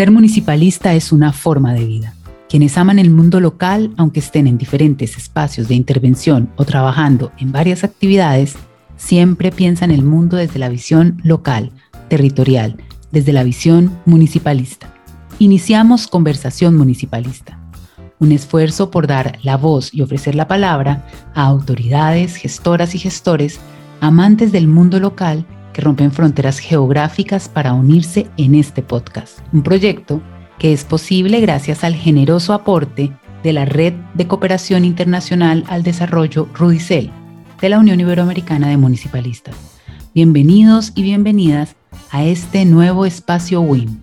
Ser municipalista es una forma de vida. Quienes aman el mundo local, aunque estén en diferentes espacios de intervención o trabajando en varias actividades, siempre piensan el mundo desde la visión local, territorial, desde la visión municipalista. Iniciamos Conversación Municipalista, un esfuerzo por dar la voz y ofrecer la palabra a autoridades, gestoras y gestores, amantes del mundo local que rompen fronteras geográficas para unirse en este podcast, un proyecto que es posible gracias al generoso aporte de la Red de Cooperación Internacional al Desarrollo Rudicel de la Unión Iberoamericana de Municipalistas. Bienvenidos y bienvenidas a este nuevo espacio WIM.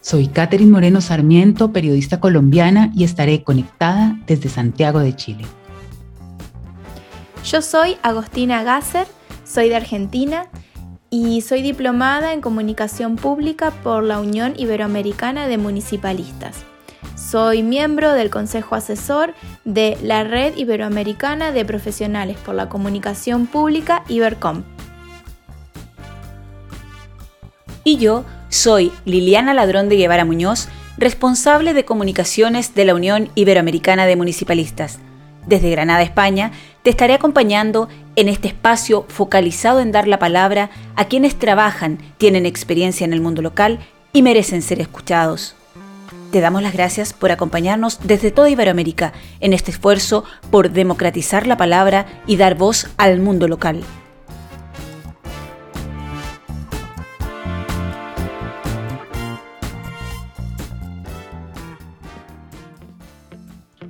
Soy Catherine Moreno Sarmiento, periodista colombiana, y estaré conectada desde Santiago de Chile. Yo soy Agostina Gasser, soy de Argentina y soy diplomada en comunicación pública por la Unión Iberoamericana de Municipalistas. Soy miembro del Consejo Asesor de la Red Iberoamericana de Profesionales por la Comunicación Pública Ibercom. Y yo soy Liliana Ladrón de Guevara Muñoz, responsable de comunicaciones de la Unión Iberoamericana de Municipalistas. Desde Granada, España, te estaré acompañando en este espacio focalizado en dar la palabra a quienes trabajan, tienen experiencia en el mundo local y merecen ser escuchados. Te damos las gracias por acompañarnos desde toda Iberoamérica en este esfuerzo por democratizar la palabra y dar voz al mundo local.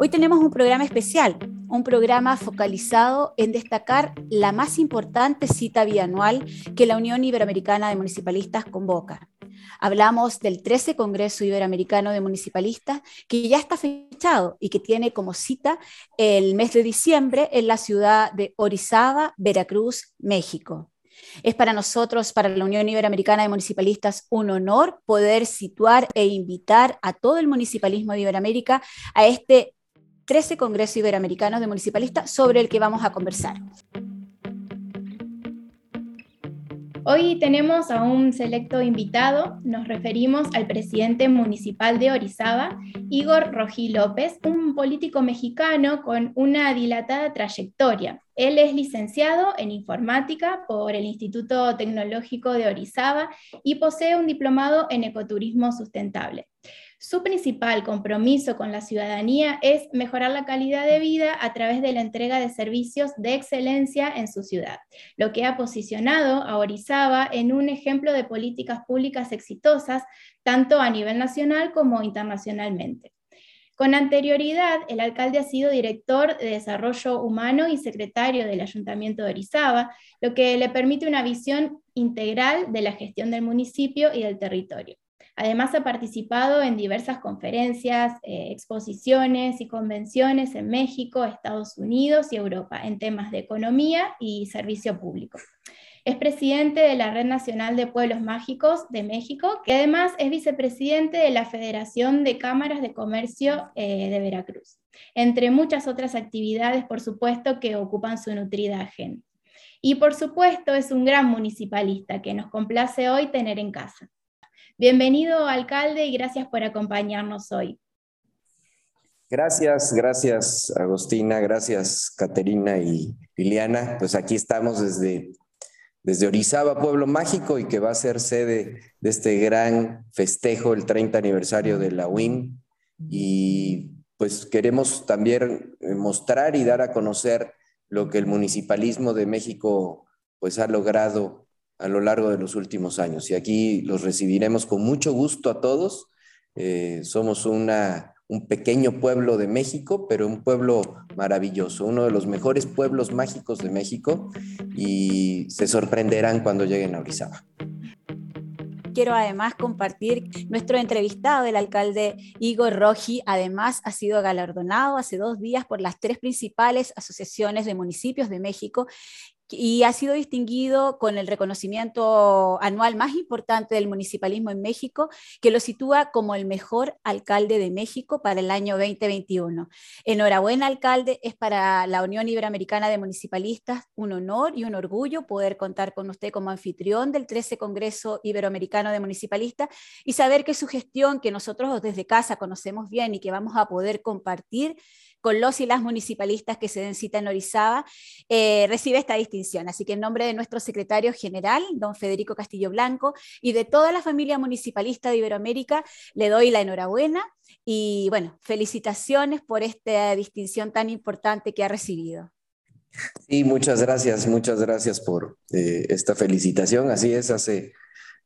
Hoy tenemos un programa especial, un programa focalizado en destacar la más importante cita bianual que la Unión Iberoamericana de Municipalistas convoca. Hablamos del 13 Congreso Iberoamericano de Municipalistas, que ya está fechado y que tiene como cita el mes de diciembre en la ciudad de Orizaba, Veracruz, México. Es para nosotros, para la Unión Iberoamericana de Municipalistas, un honor poder situar e invitar a todo el municipalismo de Iberoamérica a este 13 Congreso Iberoamericano de Municipalistas sobre el que vamos a conversar. Hoy tenemos a un selecto invitado, nos referimos al presidente municipal de Orizaba, Igor Rojí López, un político mexicano con una dilatada trayectoria. Él es licenciado en informática por el Instituto Tecnológico de Orizaba y posee un diplomado en ecoturismo sustentable. Su principal compromiso con la ciudadanía es mejorar la calidad de vida a través de la entrega de servicios de excelencia en su ciudad, lo que ha posicionado a Orizaba en un ejemplo de políticas públicas exitosas, tanto a nivel nacional como internacionalmente. Con anterioridad, el alcalde ha sido director de Desarrollo Humano y secretario del Ayuntamiento de Orizaba, lo que le permite una visión integral de la gestión del municipio y del territorio. Además, ha participado en diversas conferencias, eh, exposiciones y convenciones en México, Estados Unidos y Europa en temas de economía y servicio público. Es presidente de la Red Nacional de Pueblos Mágicos de México, que además es vicepresidente de la Federación de Cámaras de Comercio eh, de Veracruz, entre muchas otras actividades, por supuesto, que ocupan su nutrida agenda. Y por supuesto es un gran municipalista que nos complace hoy tener en casa. Bienvenido, alcalde, y gracias por acompañarnos hoy. Gracias, gracias, Agostina, gracias, Caterina y Liliana. Pues aquí estamos desde, desde Orizaba, Pueblo Mágico, y que va a ser sede de este gran festejo, el 30 aniversario de la UIM. Y pues queremos también mostrar y dar a conocer lo que el municipalismo de México pues ha logrado a lo largo de los últimos años. Y aquí los recibiremos con mucho gusto a todos. Eh, somos una, un pequeño pueblo de México, pero un pueblo maravilloso, uno de los mejores pueblos mágicos de México y se sorprenderán cuando lleguen a Orizaba. Quiero además compartir nuestro entrevistado, el alcalde Igor Roji, además ha sido galardonado hace dos días por las tres principales asociaciones de municipios de México y ha sido distinguido con el reconocimiento anual más importante del municipalismo en México, que lo sitúa como el mejor alcalde de México para el año 2021. Enhorabuena, alcalde, es para la Unión Iberoamericana de Municipalistas un honor y un orgullo poder contar con usted como anfitrión del 13 Congreso Iberoamericano de Municipalistas y saber que su gestión, que nosotros desde casa conocemos bien y que vamos a poder compartir, con los y las municipalistas que se den cita en Orizaba, eh, recibe esta distinción. Así que en nombre de nuestro secretario general, don Federico Castillo Blanco, y de toda la familia municipalista de Iberoamérica, le doy la enhorabuena y bueno, felicitaciones por esta distinción tan importante que ha recibido. Sí, muchas gracias, muchas gracias por eh, esta felicitación. Así es, hace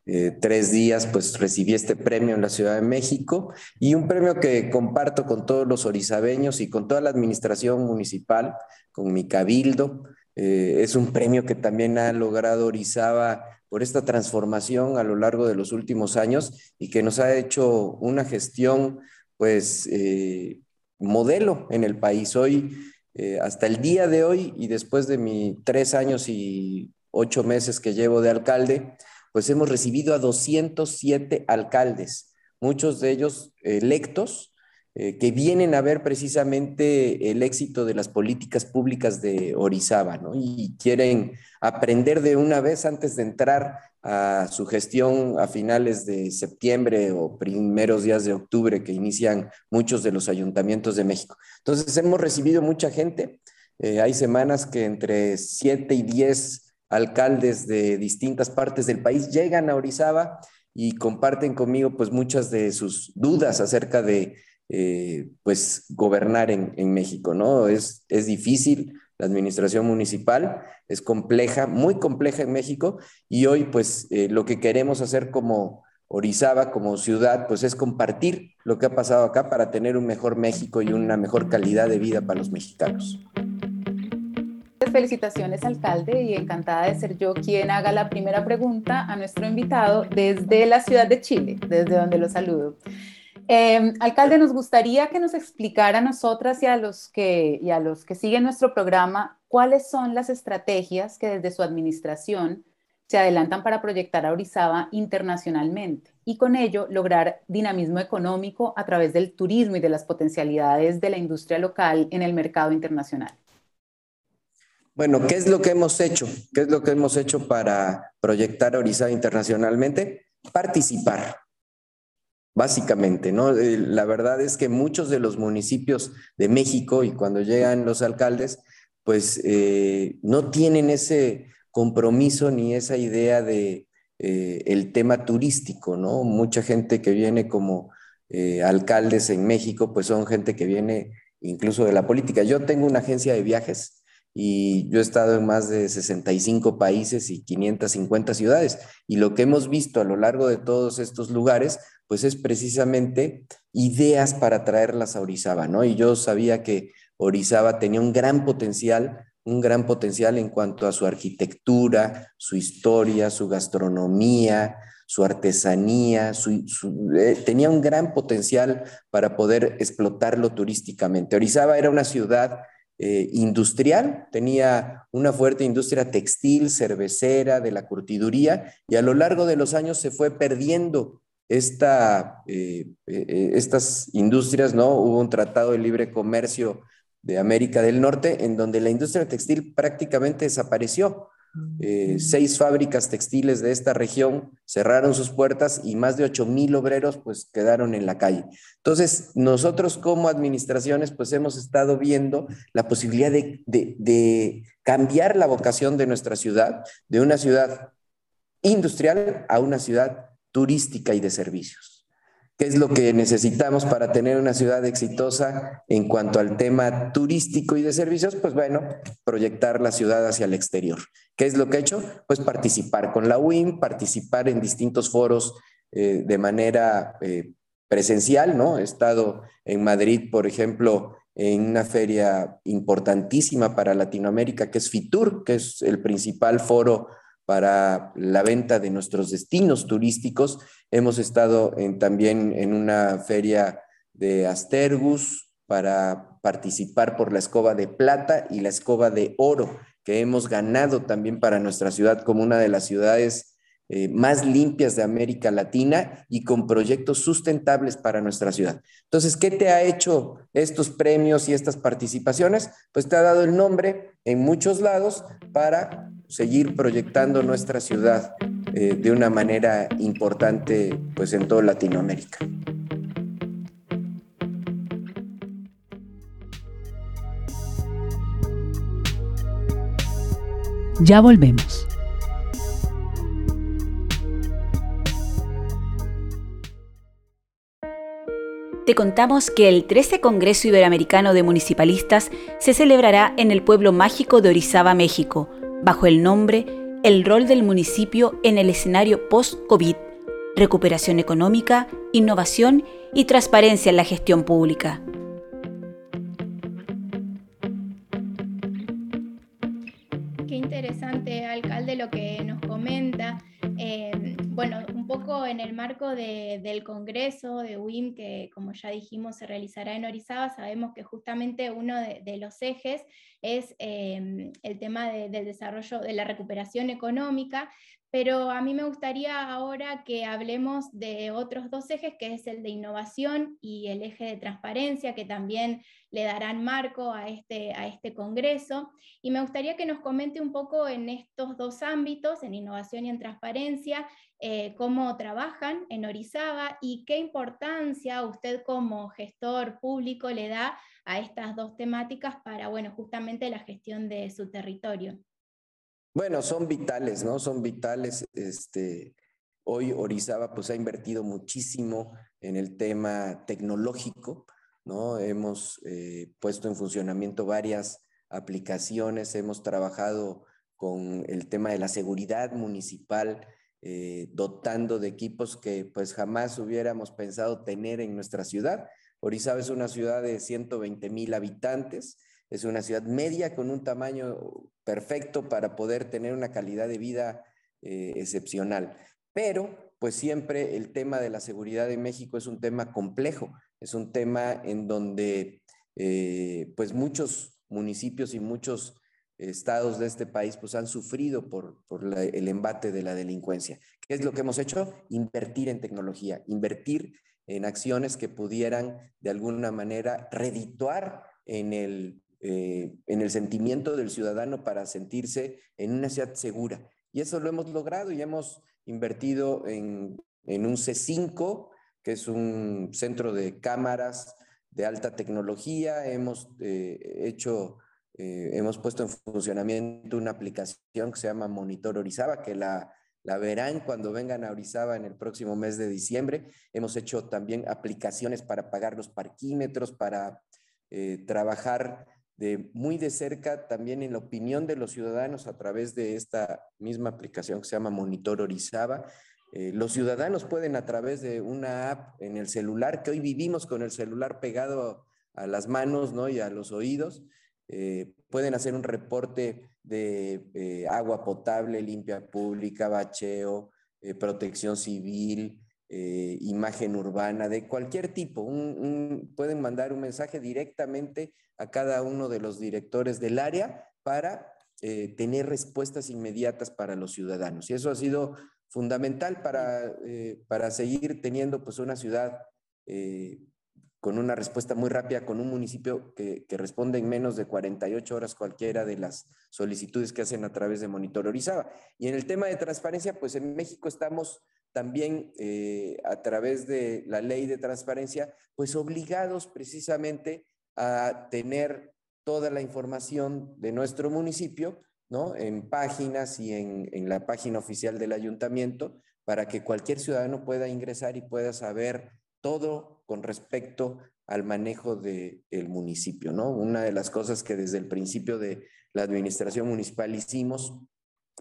eh, tres días, pues recibí este premio en la Ciudad de México y un premio que comparto con todos los orizabeños y con toda la administración municipal, con mi cabildo. Eh, es un premio que también ha logrado Orizaba por esta transformación a lo largo de los últimos años y que nos ha hecho una gestión, pues, eh, modelo en el país. Hoy, hasta el día de hoy y después de mis tres años y ocho meses que llevo de alcalde, pues hemos recibido a 207 alcaldes, muchos de ellos electos, eh, que vienen a ver precisamente el éxito de las políticas públicas de Orizaba, ¿no? Y quieren aprender de una vez antes de entrar a su gestión a finales de septiembre o primeros días de octubre que inician muchos de los ayuntamientos de México. Entonces hemos recibido mucha gente. Eh, hay semanas que entre 7 y 10 alcaldes de distintas partes del país llegan a Orizaba y comparten conmigo pues muchas de sus dudas acerca de eh, pues gobernar en, México, ¿no? Es, es difícil la administración municipal, es compleja, muy compleja en México y hoy pues eh, lo que queremos hacer como Orizaba, como ciudad, pues es compartir lo que ha pasado acá para tener un mejor México y una mejor calidad de vida para los mexicanos felicitaciones, alcalde, y encantada de ser yo quien haga la primera pregunta a nuestro invitado desde la ciudad de Chile, desde donde lo saludo. Eh, alcalde, nos gustaría que nos explicara a nosotras y a, los que, y a los que siguen nuestro programa cuáles son las estrategias que desde su administración se adelantan para proyectar a Orizaba internacionalmente y con ello lograr dinamismo económico a través del turismo y de las potencialidades de la industria local en el mercado internacional. Bueno, ¿qué es lo que hemos hecho? ¿Qué es lo que hemos hecho para proyectar Orizaba internacionalmente? Participar, básicamente, ¿no? Eh, la verdad es que muchos de los municipios de México y cuando llegan los alcaldes, pues eh, no tienen ese compromiso ni esa idea de eh, el tema turístico, ¿no? Mucha gente que viene como alcaldes en México, pues son gente que viene incluso de la política. Yo tengo una agencia de viajes y yo he estado en más de 65 países y 550 ciudades. Y lo que hemos visto a lo largo de todos estos lugares, pues es precisamente ideas para traerlas a Orizaba, ¿no? Y yo sabía que Orizaba tenía un gran potencial, un gran potencial en cuanto a su arquitectura, su historia, su gastronomía, su artesanía, eh, tenía un gran potencial para poder explotarlo turísticamente. Orizaba era una ciudad eh, industrial, tenía una fuerte industria textil, cervecera, de la curtiduría, y a lo largo de los años se fue perdiendo esta, eh, eh, estas industrias, ¿no? Hubo un tratado de libre comercio de América del Norte en donde la industria textil prácticamente desapareció. Eh, seis fábricas textiles de esta región cerraron sus puertas y más de 8 mil obreros pues quedaron en la calle. Entonces, nosotros como administraciones pues hemos estado viendo la posibilidad de, de cambiar la vocación de nuestra ciudad, de una ciudad industrial a una ciudad turística y de servicios. ¿Qué es lo que necesitamos para tener una ciudad exitosa en cuanto al tema turístico y de servicios? Pues bueno, proyectar la ciudad hacia el exterior. ¿Qué es lo que he hecho? Pues participar con la UIM, participar en distintos foros eh, de manera eh, presencial, ¿no? He estado en Madrid, por ejemplo, en una feria importantísima para Latinoamérica, que es FITUR, que es el principal foro para la venta de nuestros destinos turísticos. Hemos estado también en una feria de Astergus para participar por la escoba de plata y la escoba de oro que hemos ganado también para nuestra ciudad como una de las ciudades eh, más limpias de América Latina y con proyectos sustentables para nuestra ciudad. Entonces, ¿qué te ha hecho estos premios y estas participaciones? Pues te ha dado el nombre en muchos lados para seguir proyectando nuestra ciudad eh, de una manera importante pues en toda Latinoamérica. Ya volvemos. Te contamos que el 13 Congreso Iberoamericano de Municipalistas se celebrará en el pueblo mágico de Orizaba, México, bajo el nombre El rol del municipio en el escenario post-COVID, recuperación económica, innovación y transparencia en la gestión pública. En el marco del Congreso de UIM, que como ya dijimos se realizará en Orizaba, sabemos que justamente uno de, los ejes es eh, el tema del desarrollo, de la recuperación económica, pero a mí me gustaría ahora que hablemos de otros dos ejes, que es el de innovación y el eje de transparencia, que también le darán marco a este, a este congreso. Y me gustaría que nos comente un poco en estos dos ámbitos, en innovación y en transparencia, eh, cómo trabajan en Orizaba y qué importancia usted como gestor público le da a estas dos temáticas para, bueno, justamente la gestión de su territorio. Bueno, son vitales, ¿no? Son vitales. Este, hoy Orizaba pues ha invertido muchísimo en el tema tecnológico, ¿no? Hemos eh, puesto en funcionamiento varias aplicaciones, hemos trabajado con el tema de la seguridad municipal, eh, dotando de equipos que pues jamás hubiéramos pensado tener en nuestra ciudad. Orizaba es una ciudad de 120 mil habitantes, es una ciudad media con un tamaño perfecto para poder tener una calidad de vida eh, excepcional. Pero, pues siempre el tema de la seguridad de México es un tema complejo, es un tema en donde, eh, pues muchos municipios y muchos estados de este país pues han sufrido por, el embate de la delincuencia. ¿Qué es lo que hemos hecho? Invertir en tecnología, invertir en acciones que pudieran de alguna manera redituar en el eh, sentimiento del ciudadano para sentirse en una ciudad segura. Y eso lo hemos logrado y hemos invertido en, un C5, que es un centro de cámaras de alta tecnología. Hemos eh, hecho, eh, hemos puesto en funcionamiento una aplicación que se llama Monitor Orizaba, que la, la verán cuando vengan a Orizaba en el próximo mes de diciembre. Hemos hecho también aplicaciones para pagar los parquímetros, para trabajar de muy de cerca también en la opinión de los ciudadanos a través de esta misma aplicación que se llama Monitor Orizaba. Eh, los ciudadanos pueden a través de una app en el celular, que hoy vivimos con el celular pegado a las manos ¿no? y a los oídos, eh, pueden hacer un reporte de eh, agua potable, limpia pública, bacheo, protección civil, eh, imagen urbana, de cualquier tipo. pueden mandar un mensaje directamente a cada uno de los directores del área para eh, tener respuestas inmediatas para los ciudadanos. Y eso ha sido fundamental para, eh, para seguir teniendo pues, una ciudad con una respuesta muy rápida, con un municipio que, responde en menos de 48 horas cualquiera de las solicitudes que hacen a través de Monitor Orizaba. Y en el tema de transparencia, pues en México estamos también eh, a través de la ley de transparencia, pues obligados precisamente a tener toda la información de nuestro municipio, ¿no? En páginas y en, en la página oficial del ayuntamiento, para que cualquier ciudadano pueda ingresar y pueda saber todo con respecto al manejo del municipio, ¿no? Una de las cosas que desde el principio de la administración municipal hicimos,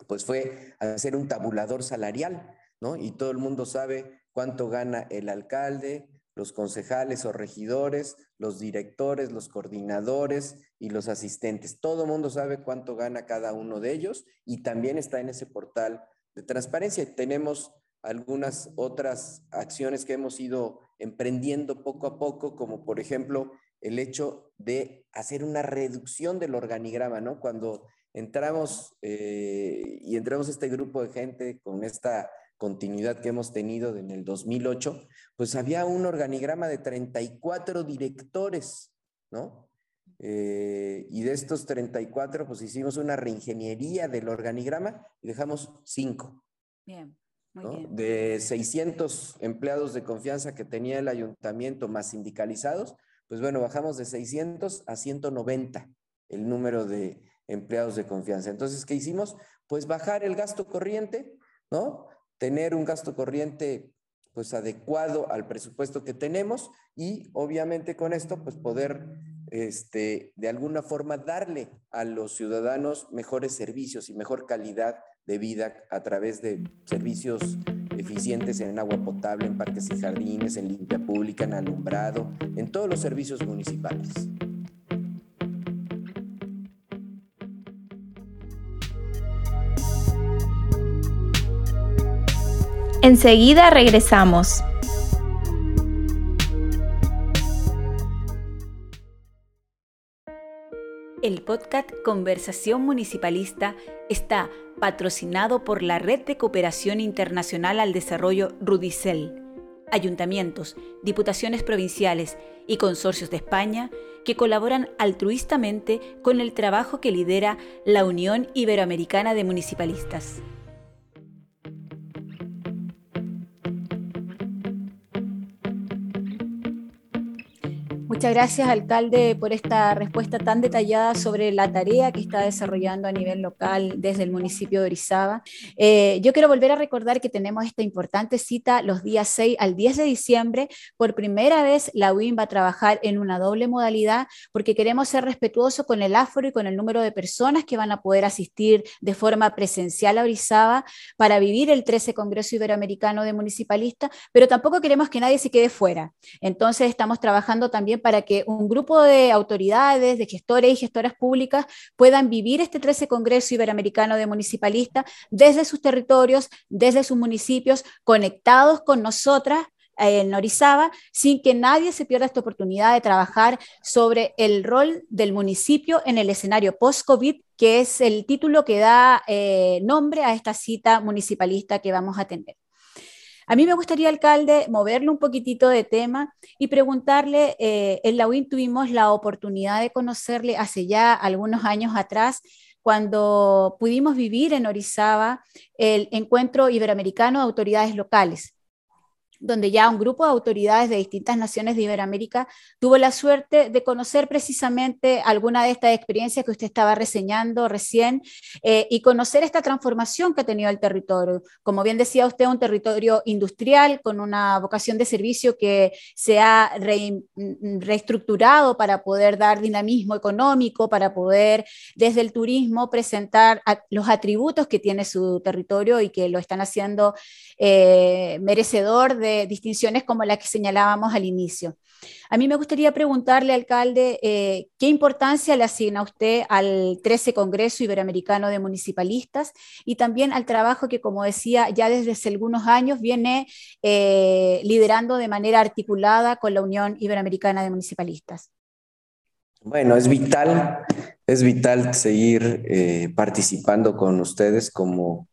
pues fue hacer un tabulador salarial, y todo el mundo sabe cuánto gana el alcalde, los concejales o regidores, los directores, los coordinadores y los asistentes. Todo el mundo sabe cuánto gana cada uno de ellos y también está en ese portal de transparencia. Tenemos algunas otras acciones que hemos ido emprendiendo poco a poco, como por ejemplo el hecho de hacer una reducción del organigrama, ¿no? Cuando entramos eh, y entramos este grupo de gente con esta continuidad que hemos tenido en el 2008, pues había un organigrama de 34 directores, ¿no? Eh, y de estos 34, pues hicimos una reingeniería del organigrama y dejamos 5. Bien, De 600 empleados de confianza que tenía el ayuntamiento más sindicalizados, pues bueno, bajamos de 600 a 190 el número de empleados de confianza. Entonces, ¿qué hicimos? Pues bajar el gasto corriente, ¿no? Tener un gasto corriente pues adecuado al presupuesto que tenemos y obviamente con esto pues poder este, de alguna forma darle a los ciudadanos mejores servicios y mejor calidad de vida a través de servicios eficientes en agua potable, en parques y jardines, en limpia pública, en alumbrado, en todos los servicios municipales. Enseguida regresamos. El podcast Conversación Municipalista está patrocinado por la Red de Cooperación Internacional al Desarrollo Rudicel, ayuntamientos, diputaciones provinciales y consorcios de España que colaboran altruistamente con el trabajo que lidera la Unión Iberoamericana de Municipalistas. Muchas gracias, alcalde, por esta respuesta tan detallada sobre la tarea que está desarrollando a nivel local desde el municipio de Orizaba. Eh, yo quiero volver a recordar que tenemos esta importante cita los días 6 al 10 de diciembre. Por primera vez, la UIN va a trabajar en una doble modalidad porque queremos ser respetuosos con el aforo y con el número de personas que van a poder asistir de forma presencial a Orizaba para vivir el 13 Congreso Iberoamericano de Municipalistas, pero tampoco queremos que nadie se quede fuera. Entonces, estamos trabajando también para que un grupo de autoridades, de gestores y gestoras públicas puedan vivir este 13 Congreso Iberoamericano de Municipalistas desde sus territorios, desde sus municipios, conectados con nosotras eh, en Orizaba, sin que nadie se pierda esta oportunidad de trabajar sobre el rol del municipio en el escenario post-COVID, que es el título que da eh, nombre a esta cita municipalista que vamos a tener. A mí me gustaría, alcalde, moverle un poquitito de tema y preguntarle, eh, en la UIN tuvimos la oportunidad de conocerle hace ya algunos años atrás, cuando pudimos vivir en Orizaba el encuentro iberoamericano de autoridades locales donde ya un grupo de autoridades de distintas naciones de Iberoamérica tuvo la suerte de conocer precisamente alguna de estas experiencias que usted estaba reseñando recién eh, y conocer esta transformación que ha tenido el territorio. Como bien decía usted, un territorio industrial con una vocación de servicio que se ha reestructurado para poder dar dinamismo económico, para poder desde el turismo presentar los atributos que tiene su territorio y que lo están haciendo eh, merecedor de distinciones como la que señalábamos al inicio. A mí me gustaría preguntarle, alcalde, eh, ¿qué importancia le asigna usted al 13 Congreso Iberoamericano de Municipalistas y también al trabajo que, como decía, ya desde hace algunos años viene eh, liderando de manera articulada con la Unión Iberoamericana de Municipalistas? Bueno, es vital, es vital seguir eh, participando con ustedes como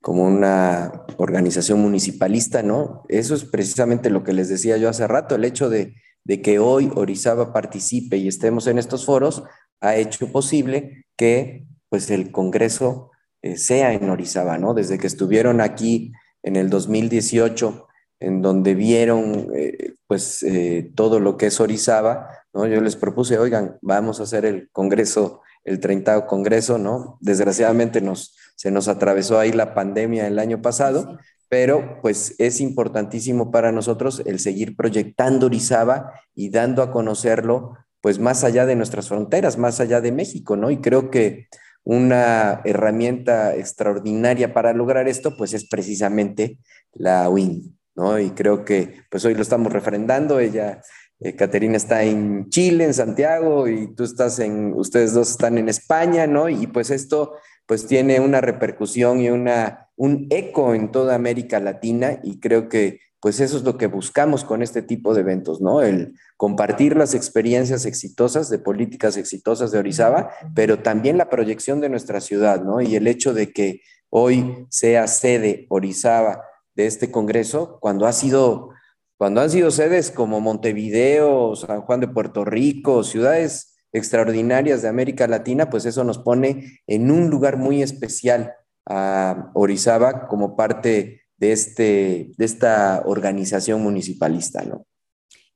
como una organización municipalista, ¿no? Eso es precisamente lo que les decía yo hace rato, el hecho de, que hoy Orizaba participe y estemos en estos foros ha hecho posible que pues el Congreso eh, sea en Orizaba, ¿no? Desde que estuvieron aquí en el 2018, en donde vieron eh, pues eh, todo lo que es Orizaba, ¿no? Yo les propuse, oigan, vamos a hacer el Congreso, el 30 Congreso, ¿no? Desgraciadamente nos, se nos atravesó ahí la pandemia el año pasado, pero pues es importantísimo para nosotros el seguir proyectando Orizaba y dando a conocerlo pues más allá de nuestras fronteras, más allá de México, ¿no? Y creo que una herramienta extraordinaria para lograr esto pues es precisamente la WIN, ¿no? Y creo que pues hoy lo estamos refrendando, ella eh, Caterina está en Chile, en Santiago, y tú estás en, ustedes dos están en España, ¿no? Y pues esto pues tiene una repercusión y una, un eco en toda América Latina y creo que pues eso es lo que buscamos con este tipo de eventos, ¿no? El compartir las experiencias exitosas de políticas exitosas de Orizaba, pero también la proyección de nuestra ciudad, ¿no? Y el hecho de que hoy sea sede Orizaba de este Congreso, cuando ha sido, cuando han sido sedes como Montevideo, San Juan de Puerto Rico, ciudades extraordinarias de América Latina, pues eso nos pone en un lugar muy especial a Orizaba como parte de, este, de esta organización municipalista, ¿no?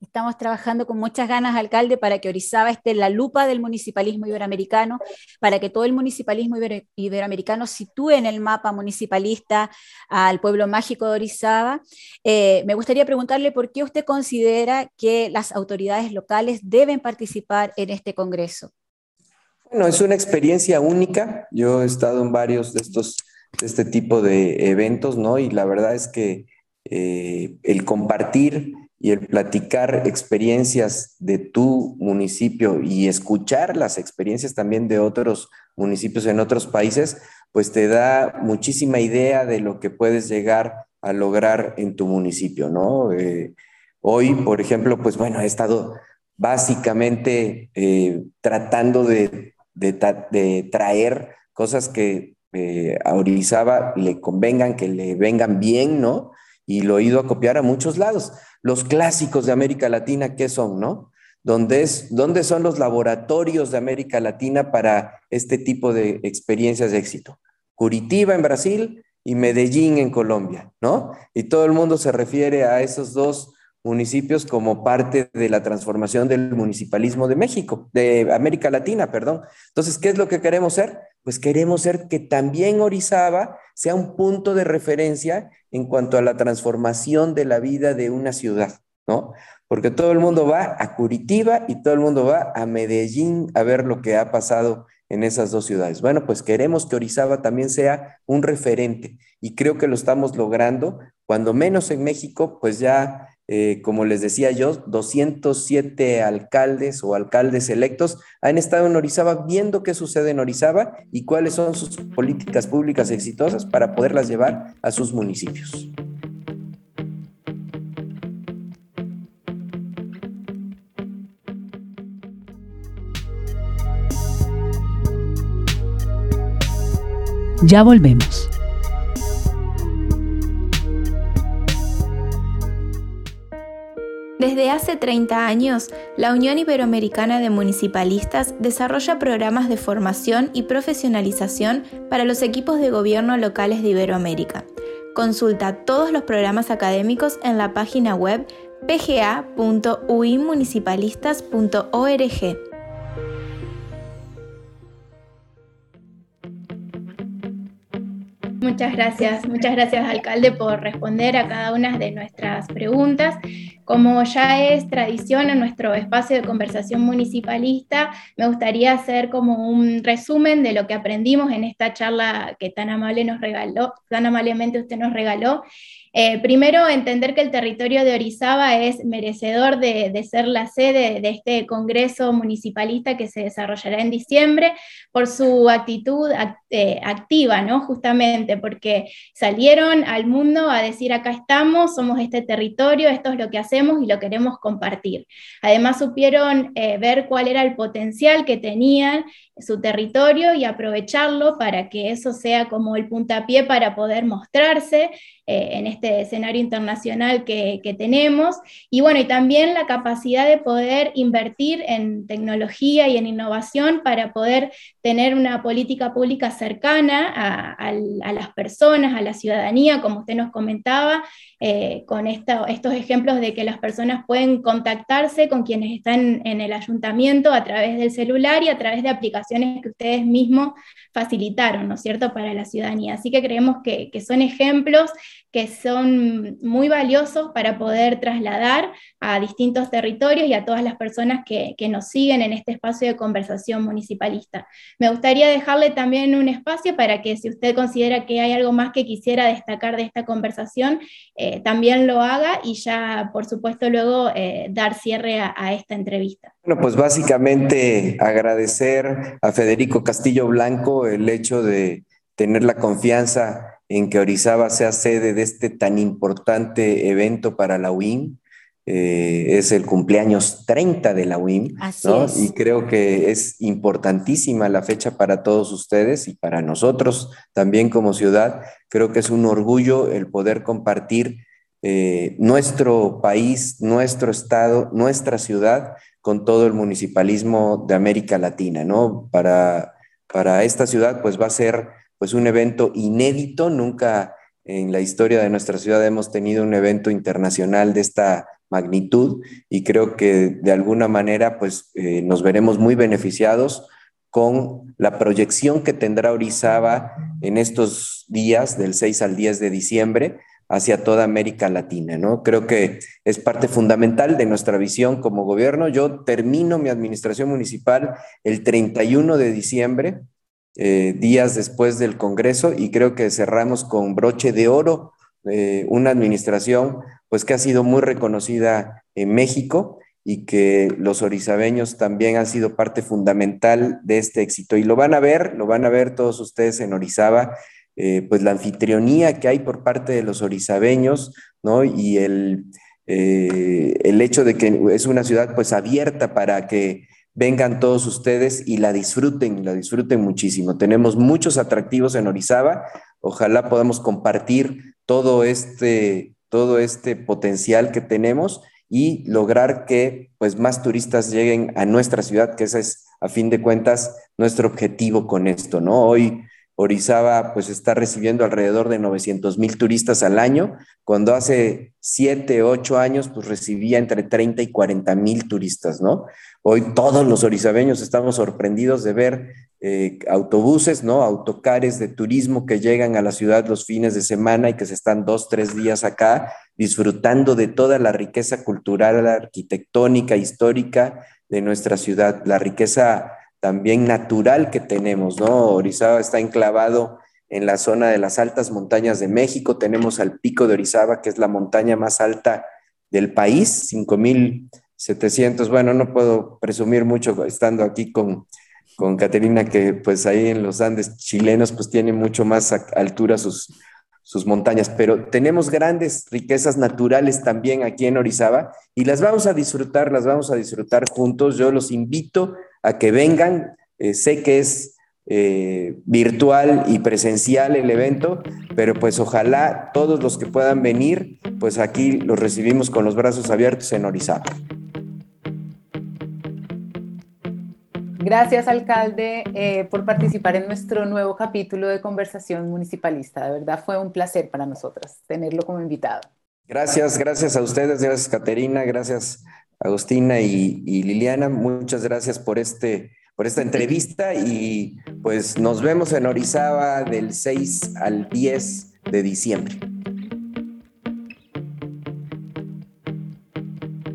Estamos trabajando con muchas ganas, alcalde, para que Orizaba esté en la lupa del municipalismo iberoamericano, para que todo el municipalismo iberoamericano sitúe en el mapa municipalista al pueblo mágico de Orizaba. Eh, me gustaría preguntarle por qué usted considera que las autoridades locales deben participar en este Congreso. Bueno, es una experiencia única. Yo he estado en varios de estos, de este tipo de eventos, ¿no? Y la verdad es que eh, el compartir y el platicar experiencias de tu municipio y escuchar las experiencias también de otros municipios en otros países, pues te da muchísima idea de lo que puedes llegar a lograr en tu municipio, ¿no? Eh, hoy, por ejemplo, pues bueno, he estado básicamente eh, tratando de, traer cosas que eh, a Orizaba le convengan, que le vengan bien, ¿no? Y lo he ido a copiar a muchos lados los clásicos de América Latina, ¿qué son, no? ¿Dónde, es, ¿Dónde son los laboratorios de América Latina para este tipo de experiencias de éxito? Curitiba en Brasil y Medellín en Colombia, ¿no? Y todo el mundo se refiere a esos dos municipios como parte de la transformación del municipalismo de México, de América Latina, perdón. Entonces, ¿qué es lo que queremos ser? Pues queremos ser que también Orizaba sea un punto de referencia en cuanto a la transformación de la vida de una ciudad, ¿no? Porque todo el mundo va a Curitiba y todo el mundo va a Medellín a ver lo que ha pasado en esas dos ciudades. Bueno, pues queremos que Orizaba también sea un referente y creo que lo estamos logrando, cuando menos en México, pues ya eh, como les decía yo, 207 alcaldes o alcaldes electos han estado en Orizaba viendo qué sucede en Orizaba y cuáles son sus políticas públicas exitosas para poderlas llevar a sus municipios. Ya volvemos. Desde hace 30 años, la Unión Iberoamericana de Municipalistas desarrolla programas de formación y profesionalización para los equipos de gobierno locales de Iberoamérica. Consulta todos los programas académicos en la página web pga.uimunicipalistas.org. Muchas gracias, muchas gracias alcalde por responder a cada una de nuestras preguntas. Como ya es tradición en nuestro espacio de conversación municipalista, me gustaría hacer como un resumen de lo que aprendimos en esta charla que tan amable nos regaló, tan amablemente usted nos regaló eh, primero, entender que el territorio de Orizaba es merecedor de, ser la sede de este Congreso Municipalista que se desarrollará en diciembre por su actitud eh, activa, ¿no? Justamente porque salieron al mundo a decir acá estamos, somos este territorio, esto es lo que hacemos y lo queremos compartir. Además supieron eh, ver cuál era el potencial que tenían su territorio y aprovecharlo para que eso sea como el puntapié para poder mostrarse eh, en este escenario internacional que, tenemos. Y bueno, y también la capacidad de poder invertir en tecnología y en innovación para poder tener una política pública cercana a, las personas, a la ciudadanía, como usted nos comentaba, eh, con estos ejemplos de que las personas pueden contactarse con quienes están en el ayuntamiento a través del celular y a través de aplicaciones que ustedes mismos facilitaron, ¿no es cierto?, para la ciudadanía. Así que creemos que, que son ejemplos que son muy valiosos para poder trasladar a distintos territorios y a todas las personas que, nos siguen en este espacio de conversación municipalista. Me gustaría dejarle también un espacio para que si usted considera que hay algo más que quisiera destacar de esta conversación, eh, también lo haga y ya, por supuesto, luego eh, dar cierre a, a esta entrevista. Bueno, pues básicamente agradecer a Federico Castillo Blanco el hecho de tener la confianza en que Orizaba sea sede de este tan importante evento para la UIM. Eh, es el cumpleaños 30 de la UIM, Y creo que es importantísima la fecha para todos ustedes y para nosotros también como ciudad. Creo que es un orgullo el poder compartir eh, nuestro país, nuestro estado, nuestra ciudad con todo el municipalismo de América Latina, ¿no? Para, para esta ciudad, pues va a ser pues un evento inédito, nunca en la historia de nuestra ciudad hemos tenido un evento internacional de esta magnitud y creo que de alguna manera pues eh, nos veremos muy beneficiados con la proyección que tendrá Orizaba en estos días del 6 al 10 de diciembre hacia toda América Latina, ¿no? Creo que es parte fundamental de nuestra visión como gobierno. Yo termino mi administración municipal el 31 de diciembre, eh, días después del Congreso, y creo que cerramos con broche de oro eh, una administración pues que ha sido muy reconocida en México y que los orizabeños también han sido parte fundamental de este éxito. Y lo van a ver, lo van a ver todos ustedes en Orizaba eh, pues la anfitrionía que hay por parte de los orizabeños, ¿no? Y el, el hecho de que es una ciudad pues abierta para que vengan todos ustedes y la disfruten, la disfruten muchísimo. Tenemos muchos atractivos en Orizaba, ojalá podamos compartir todo este, todo este potencial que tenemos y lograr que pues más turistas lleguen a nuestra ciudad, que ese es a fin de cuentas nuestro objetivo con esto, ¿no? Hoy Orizaba pues está recibiendo alrededor de 900 mil turistas al año, cuando hace 7, 8 años pues recibía entre 30 y 40 mil turistas, ¿no? Hoy todos los orizabeños estamos sorprendidos de ver eh, autobuses, ¿no? Autocares de turismo que llegan a la ciudad los fines de semana y que se están dos, tres días acá disfrutando de toda la riqueza cultural, arquitectónica, histórica de nuestra ciudad, la riqueza también natural que tenemos, ¿no? Orizaba está enclavado en la zona de las altas montañas de México, tenemos al pico de Orizaba, que es la montaña más alta del país, 5700, bueno, no puedo presumir mucho estando aquí con, con Caterina, que pues ahí en los Andes chilenos pues tiene mucho más altura sus, sus montañas, pero tenemos grandes riquezas naturales también aquí en Orizaba y las vamos a disfrutar, las vamos a disfrutar juntos. Yo los invito a que vengan. Eh, sé que es eh, virtual y presencial el evento, pero pues ojalá todos los que puedan venir, pues aquí los recibimos con los brazos abiertos en Orizaba. Gracias, alcalde, eh, por participar en nuestro nuevo capítulo de Conversación Municipalista. De verdad fue un placer para nosotras tenerlo como invitado. Gracias, gracias a ustedes, gracias Caterina, gracias Agustina y, Liliana, muchas gracias por, este, por esta entrevista y pues nos vemos en Orizaba del 6 al 10 de diciembre.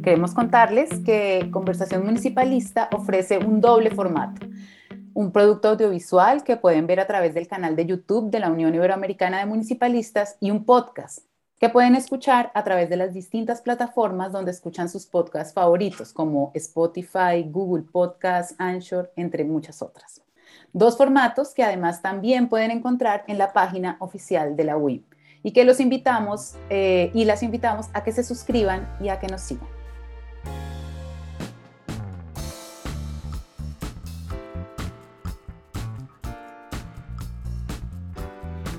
Queremos contarles que Conversación Municipalista ofrece un doble formato un producto audiovisual que pueden ver a través del canal de YouTube de la Unión Iberoamericana de Municipalistas y un podcast que pueden escuchar a través de las distintas plataformas donde escuchan sus podcasts favoritos, como Spotify, Google Podcasts, Anchor, entre muchas otras. Dos formatos que además también pueden encontrar en la página oficial de la UIM y que los invitamos eh, y las invitamos a que se suscriban y a que nos sigan.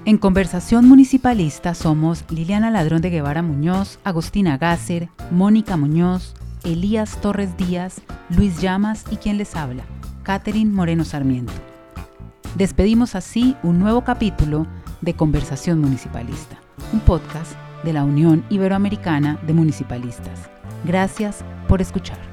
En Conversación Municipalista somos Liliana Ladrón de Guevara Muñoz, Agustina Gasser, Mónica Muñoz, Elías Torres Díaz, Luis Llamas y quien les habla, Catherine Moreno Sarmiento. Despedimos así un nuevo capítulo de Conversación Municipalista, un podcast de la Unión Iberoamericana de Municipalistas. Gracias por escuchar.